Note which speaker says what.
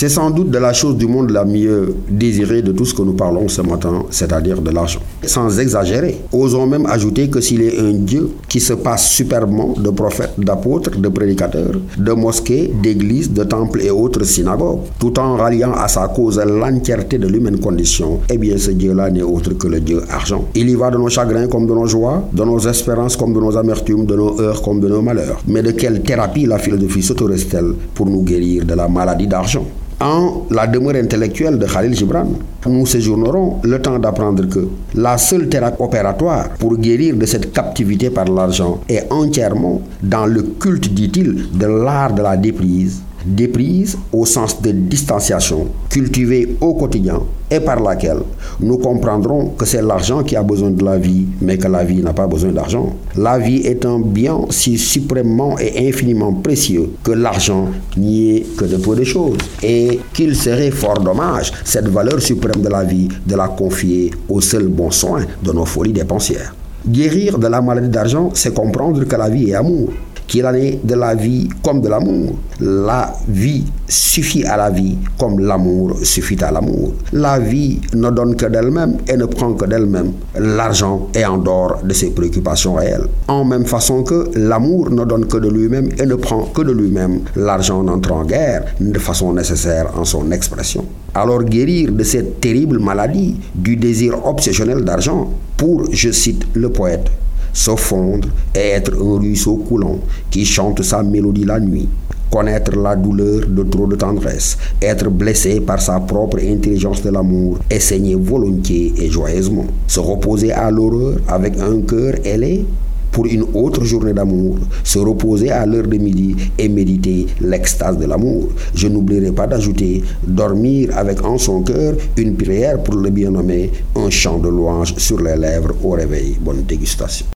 Speaker 1: C'est sans doute de la chose du monde la mieux désirée de tout ce que nous parlons ce matin, c'est-à-dire de l'argent. Sans exagérer, osons même ajouter que s'il est un Dieu qui se passe superbement de prophètes, d'apôtres, de prédicateurs, de mosquées, d'églises, de temples et autres synagogues, tout en ralliant à sa cause l'entièreté de l'humaine condition, eh bien ce Dieu-là n'est autre que le Dieu argent. Il y va de nos chagrins comme de nos joies, de nos espérances comme de nos amertumes, de nos heures comme de nos malheurs. Mais de quelle thérapie la philosophie s'autorise-t-elle pour nous guérir de la maladie d'argent? En la demeure intellectuelle de Khalil Gibran, nous séjournerons le temps d'apprendre que la seule thérapie opératoire pour guérir de cette captivité par l'argent est entièrement dans le culte, dit-il, de l'art de la déprise déprise au sens de distanciation cultivée au quotidien et par laquelle nous comprendrons que c'est l'argent qui a besoin de la vie, mais que la vie n'a pas besoin d'argent. La vie est un bien si suprêmement et infiniment précieux que l'argent n'y est que de peu de choses et qu'il serait fort dommage, cette valeur suprême de la vie, de la confier au seul bon soin de nos folies dépensières. Guérir de la maladie d'argent, c'est comprendre que la vie est amour qu'il en est de la vie comme de l'amour. La vie suffit à la vie comme l'amour suffit à l'amour. La vie ne donne que d'elle-même et ne prend que d'elle-même. L'argent est en dehors de ses préoccupations réelles. En même façon que l'amour ne donne que de lui-même et ne prend que de lui-même, l'argent n'entre en guerre de façon nécessaire en son expression. Alors guérir de cette terrible maladie du désir obsessionnel d'argent pour, je cite le poète, se fondre et être un ruisseau coulant qui chante sa mélodie la nuit. Connaître la douleur de trop de tendresse, être blessé par sa propre intelligence de l'amour et saigner volontiers et joyeusement. Se reposer à l'horreur avec un cœur ailé pour une autre journée d'amour, se reposer à l'heure de midi et méditer l'extase de l'amour. Je n'oublierai pas d'ajouter dormir avec en son cœur une prière pour le bien-nommé, un chant de louange sur les lèvres au réveil. Bonne dégustation.